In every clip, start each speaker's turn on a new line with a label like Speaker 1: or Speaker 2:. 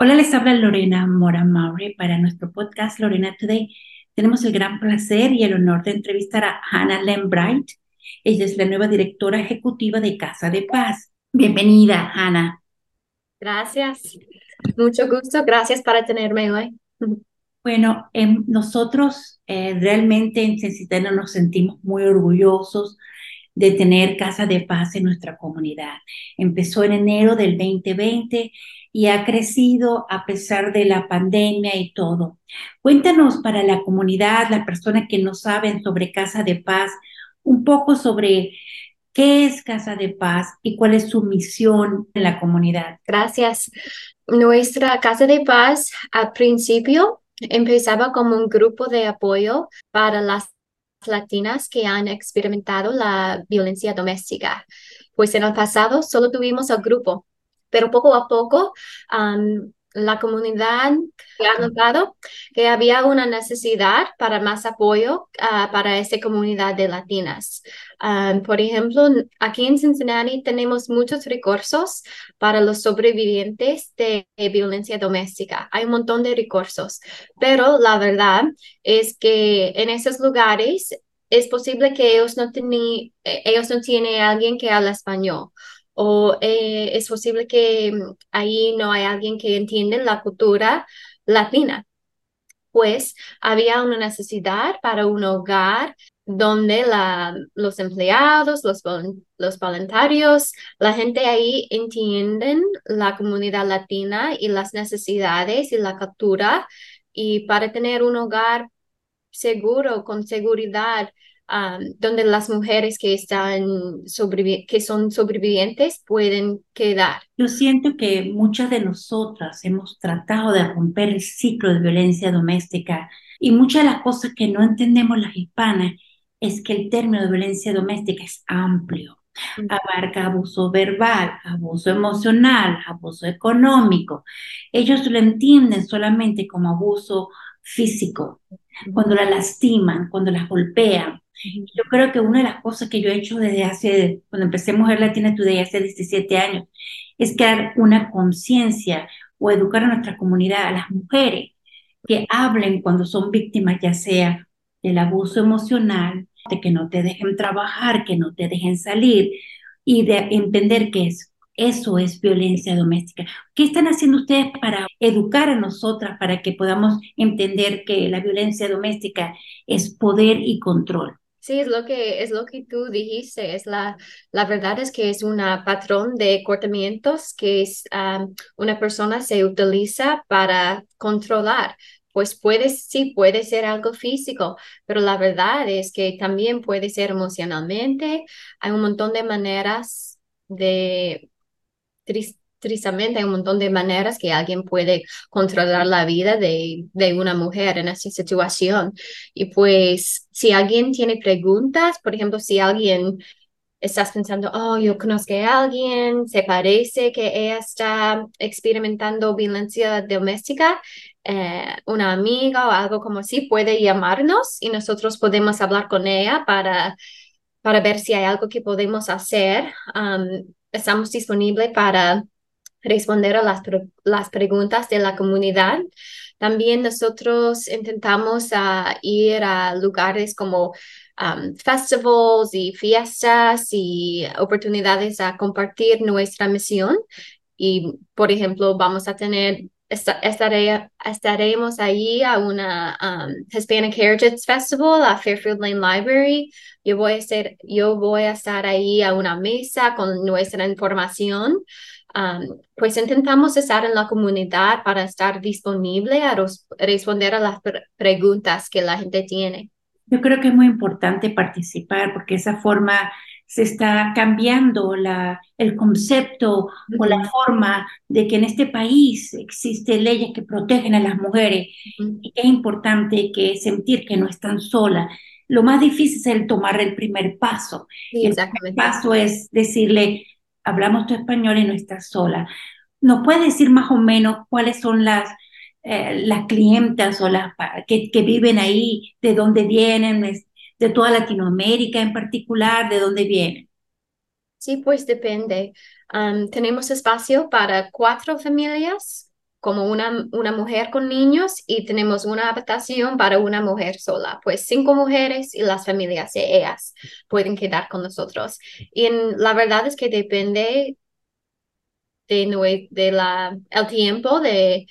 Speaker 1: Hola, les habla Lorena Mora Maury para nuestro podcast Lorena Today. Tenemos el gran placer y el honor de entrevistar a Hannah Lembright. Ella es la nueva directora ejecutiva de Casa de Paz. Bienvenida, Hannah.
Speaker 2: Gracias. Mucho gusto. Gracias para tenerme hoy.
Speaker 1: Bueno, em, nosotros eh, realmente en Censitano nos sentimos muy orgullosos de tener Casa de Paz en nuestra comunidad. Empezó en enero del 2020 y ha crecido a pesar de la pandemia y todo. Cuéntanos para la comunidad, las personas que no saben sobre Casa de Paz, un poco sobre qué es Casa de Paz y cuál es su misión en la comunidad.
Speaker 2: Gracias. Nuestra Casa de Paz al principio empezaba como un grupo de apoyo para las latinas que han experimentado la violencia doméstica. Pues en el pasado solo tuvimos el grupo, pero poco a poco la comunidad ha notado que había una necesidad para más apoyo ah, para esta comunidad de latinas. por ejemplo, aquí en Cincinnati tenemos muchos recursos para los sobrevivientes de violencia doméstica. Hay un montón de recursos, pero la verdad es que en esos lugares es posible que ellos no, eh, ellos no tienen alguien que habla español o eh, es posible que mm, ahí no hay alguien que entienda la cultura latina. Pues había una necesidad para un hogar donde la, los empleados, los, los voluntarios, la gente ahí entienden la comunidad latina y las necesidades y la cultura y para tener un hogar seguro, con seguridad, donde las mujeres que, están que son sobrevivientes pueden quedar.
Speaker 1: Yo siento que muchas de nosotras hemos tratado de romper el ciclo de violencia doméstica y muchas de las cosas que no entendemos las hispanas es que el término de violencia doméstica es amplio. Abarca abuso verbal, abuso emocional, abuso económico. Ellos lo entienden solamente como abuso físico, cuando la lastiman, cuando las golpean, yo creo que una de las cosas que yo he hecho desde hace, cuando empecé Mujer Latina Today hace 17 años, es crear una conciencia o educar a nuestra comunidad, a las mujeres, que hablen cuando son víctimas, ya sea del abuso emocional, de que no te dejen trabajar, que no te dejen salir, y de entender que es, eso es violencia doméstica. ¿Qué están haciendo ustedes para educar a nosotras, para que podamos entender que la violencia doméstica es poder y control?
Speaker 2: Sí, es lo que, es lo que tú dijiste. Es la, la verdad es que es un patrón de cortamientos que es, una persona se utiliza para controlar. Pues puede, sí, puede ser algo físico, pero la verdad es que también puede ser emocionalmente. Hay un montón de maneras de tristemente hay un montón de maneras que alguien puede controlar la vida de, de una mujer en esa situación. Y pues si alguien tiene preguntas, por ejemplo, si alguien estás pensando, oh, yo conozco a alguien, se parece que ella está experimentando violencia doméstica, eh, una amiga o algo como así, puede llamarnos y nosotros podemos hablar con ella para, para ver si hay algo que podemos hacer. estamos disponibles para responder a las, las preguntas de la comunidad. También nosotros intentamos uh, ir a lugares como um, festivals y fiestas y oportunidades a compartir nuestra misión. Y, por ejemplo, vamos a tener, estaremos ahí a una Hispanic Heritage Festival, a Fairfield Lane Library. Yo voy a, ser, yo voy a estar ahí a una mesa con nuestra información pues intentamos estar en la comunidad para estar disponible a responder a las preguntas que la gente tiene.
Speaker 1: Yo creo que es muy importante participar porque esa forma se está cambiando la, el concepto o la forma de que en este país existen leyes que protegen a las mujeres y es importante que sentir que no están solas. Lo más difícil es el tomar el primer paso. el primer paso es decirle, hablamos tu español y no estás sola. ¿Nos puede decir más o menos cuáles son las, eh, las clientas o las que, que, viven ahí, de dónde vienen, de toda Latinoamérica en particular, de dónde vienen?
Speaker 2: Sí, pues depende. tenemos espacio para cuatro familias como una, una mujer con niños y tenemos una habitación para una mujer sola. Pues cinco mujeres y las familias de ellas pueden quedar con nosotros. Y la verdad es que depende de, de la, el tiempo de,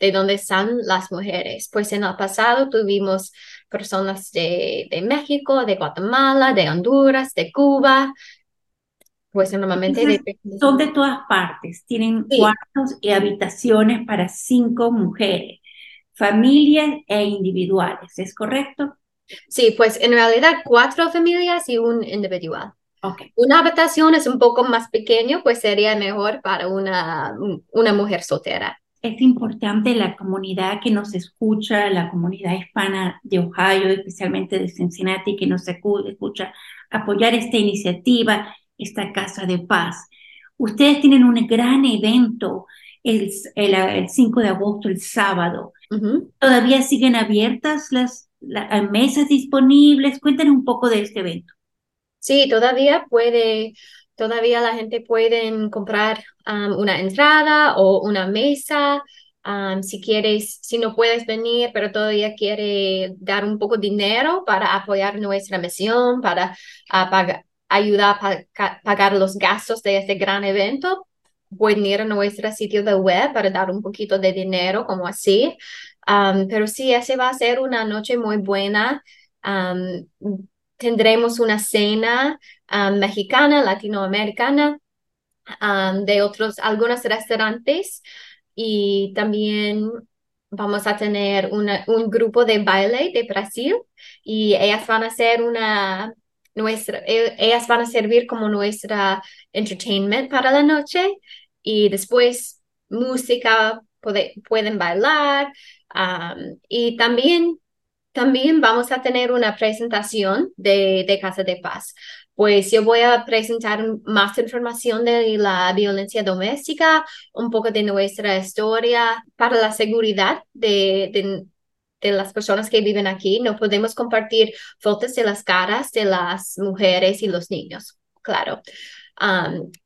Speaker 2: de dónde están las mujeres. Pues en el pasado tuvimos personas de, de México, de Guatemala, de Honduras, de Cuba, pues normalmente
Speaker 1: son de todas partes, tienen cuartos y habitaciones para cinco mujeres, familias e individuales, ¿es correcto?
Speaker 2: Sí, pues en realidad cuatro familias y un individual. Okay. Una habitación es un poco más pequeño, pues sería mejor para una, una mujer soltera.
Speaker 1: Es importante la comunidad que nos escucha, la comunidad hispana de Ohio, especialmente de Cincinnati, que nos escucha, apoyar esta iniciativa esta casa de paz. Ustedes tienen un gran evento el, el, 5 de agosto, el sábado. ¿Todavía siguen abiertas las, mesas disponibles? Cuéntanos un poco de este evento.
Speaker 2: Sí, todavía puede, todavía la gente puede comprar um, una entrada o una mesa. Um, si quieres, si no puedes venir, pero todavía quiere dar un poco de dinero para apoyar nuestra misión, para uh, pagar, ayuda a pagar los gastos de este gran evento, pueden ir a nuestro sitio de web para dar un poquito de dinero, como así. Um, pero sí, ese va a ser una noche muy buena. Um, tendremos una cena um, mexicana, latinoamericana, de otros, algunos restaurantes y también vamos a tener una, un grupo de baile de Brasil y ellas van a hacer una nuestra, e, ellas van a servir como nuestra entertainment para la noche y después música, pueden bailar y también, también vamos a tener una presentación de, de Casa de Paz. Pues yo voy a presentar más información de la violencia doméstica, un poco de nuestra historia para la seguridad de de las personas que viven aquí. No podemos compartir fotos de las caras de las mujeres y los niños, claro.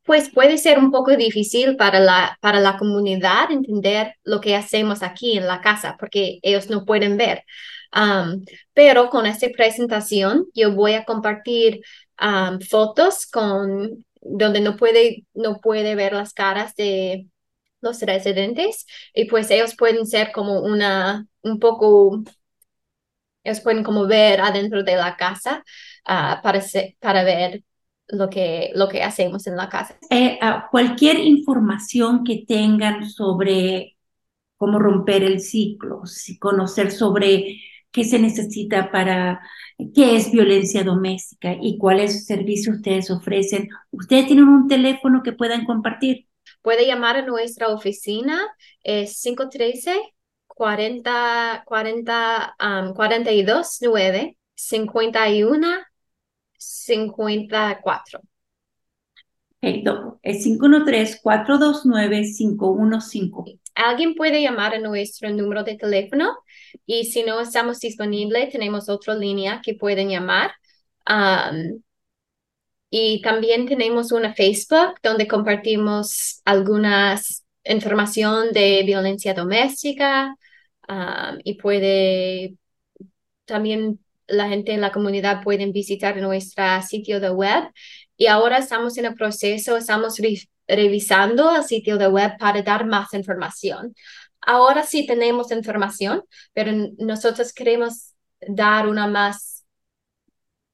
Speaker 2: Pues puede ser un poco difícil para la, para la comunidad entender lo que hacemos aquí en la casa porque ellos no pueden ver. Pero con esta presentación yo voy a compartir fotos con donde no puede, no puede ver las caras de los residentes y pues ellos pueden ser como una, un poco, ellos pueden como ver adentro de la casa uh, para, para ver lo que, lo que hacemos en la casa.
Speaker 1: Eh, ah, cualquier información que tengan sobre cómo romper el ciclo, conocer sobre qué se necesita para qué es violencia doméstica y cuáles servicios ustedes ofrecen. ¿Ustedes tienen un teléfono que puedan compartir?
Speaker 2: Puede llamar a nuestra oficina, es 513 40, 40, um, 42 9 51 54.
Speaker 1: Perfecto. Es 513-429-515.
Speaker 2: Alguien puede llamar a nuestro número de teléfono y si no estamos disponibles, tenemos otra línea que pueden llamar. Um, y también tenemos una Facebook donde compartimos algunas información de violencia doméstica um, y puede también la gente en la comunidad pueden visitar nuestro sitio de web y ahora estamos en el proceso, estamos revisando el sitio de web para dar más información. Ahora sí tenemos información, pero nosotros queremos dar una más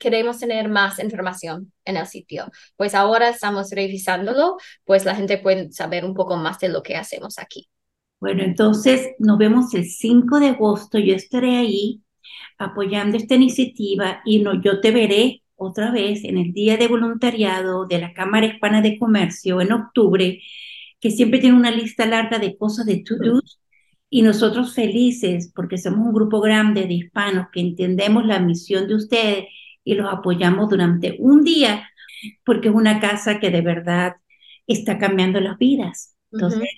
Speaker 2: queremos tener más información en el sitio. Pues ahora estamos revisándolo, pues la gente puede saber un poco más de lo que hacemos aquí.
Speaker 1: Bueno, entonces nos vemos el 5 de agosto. Yo estaré ahí apoyando esta iniciativa y no, yo te veré otra vez en el Día de Voluntariado de la Cámara Hispana de Comercio en octubre, que siempre tiene una lista larga de cosas de to-dos. Y nosotros felices porque somos un grupo grande de hispanos que entendemos la misión de ustedes y los apoyamos durante un día porque es una casa que de verdad está cambiando las vidas. Entonces,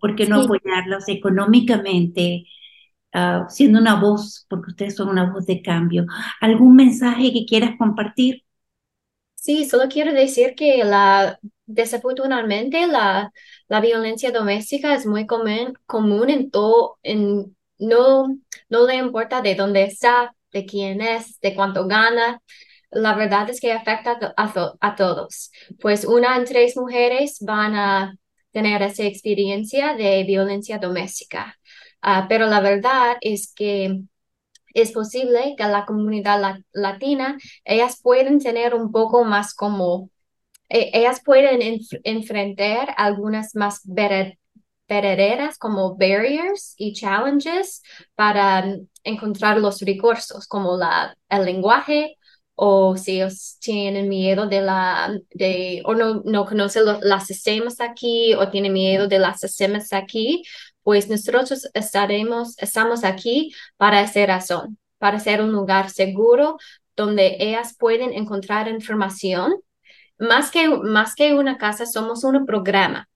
Speaker 1: ¿por qué no apoyarlos económicamente, ah, siendo una voz, porque ustedes son una voz de cambio? ¿Algún mensaje que quieras compartir?
Speaker 2: Sí, solo quiero decir que la desafortunadamente la, la violencia doméstica es muy común, común en todo, en, no, no le importa de dónde está, de quién es, de cuánto gana. La verdad es que afecta a, a todos. Pues una en tres mujeres van a tener esa experiencia de violencia doméstica. Uh, pero la verdad es que es posible que la comunidad latina, ellas pueden tener un poco más como, e ellas pueden enfrentar algunas más como barriers y challenges para encontrar los recursos como la, el lenguaje o si ellos tienen miedo de la, de, o no, no conocen los, sistemas aquí o tienen miedo de los sistemas aquí, pues nosotros estaremos, estamos aquí para esa razón, para ser un lugar seguro donde ellas pueden encontrar información. Más que, más que una casa, somos un programa.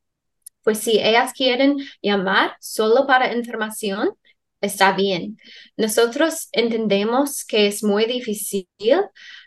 Speaker 2: Pues si ellas quieren llamar solo para información, está bien. Nosotros entendemos que es muy difícil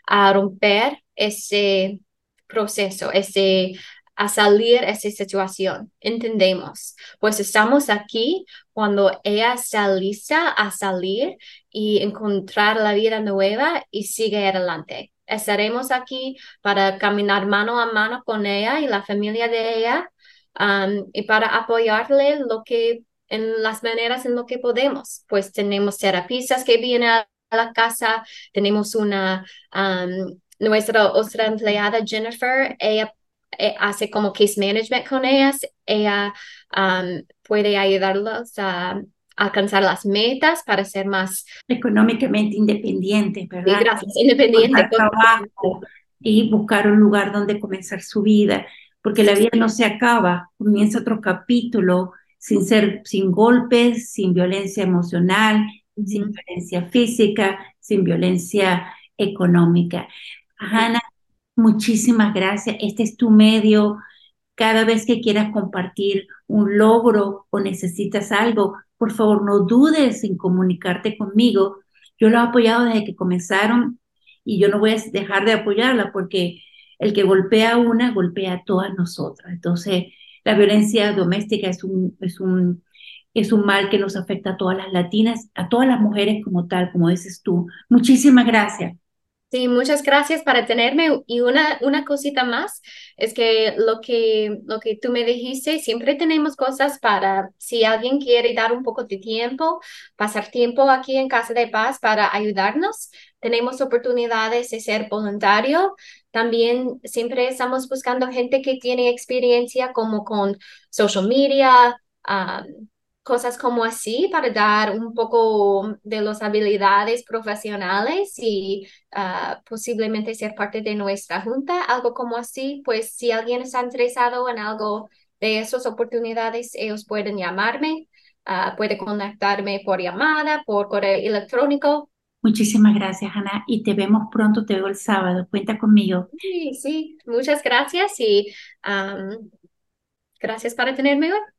Speaker 2: a romper ese proceso, ese a salir esa situación. Entendemos, pues estamos aquí cuando ella está lista a salir y encontrar la vida nueva y sigue adelante. Estaremos aquí para caminar mano a mano con ella y la familia de ella um, y para apoyarle lo que en las maneras en lo que podemos. Pues tenemos terapistas que vienen a la casa, tenemos una, um, nuestra otra empleada Jennifer, ella eh, hace como case management con ellas, ella um, puede ayudarlos a alcanzar las metas para ser más
Speaker 1: económicamente independientes, ¿verdad?
Speaker 2: gracias, independiente.
Speaker 1: Trabajo y buscar un lugar donde comenzar su vida, porque la vida no se acaba, comienza otro capítulo sin ser, sin golpes, sin violencia emocional, sin violencia física, sin violencia económica. Ana, muchísimas gracias. Este es tu medio. Cada vez que quieras compartir un logro o necesitas algo, por favor, no dudes en comunicarte conmigo. Yo lo he apoyado desde que comenzaron y yo no voy a dejar de apoyarla porque el que golpea a una, golpea a todas nosotras. Entonces, la violencia doméstica es un, es un, es un mal que nos afecta a todas las latinas, a todas las mujeres como tal, como dices tú. Muchísimas gracias.
Speaker 2: Sí, muchas gracias para tenerme. Y una, una cosita más es que lo, que lo que tú me dijiste, siempre tenemos cosas para, si alguien quiere dar un poco de tiempo, pasar tiempo aquí en Casa de Paz para ayudarnos, tenemos oportunidades de ser voluntario. También siempre estamos buscando gente que tiene experiencia como con social media, cosas como así para dar un poco de las habilidades profesionales y ah, posiblemente ser parte de nuestra junta, algo como así. Pues si alguien está interesado en algo de esas oportunidades, ellos pueden llamarme, uh, puede contactarme por llamada, por correo electrónico
Speaker 1: Muchísimas gracias, Ana, y te vemos pronto, te veo el sábado. Cuenta conmigo.
Speaker 2: Sí, sí, muchas gracias y gracias para tenerme hoy.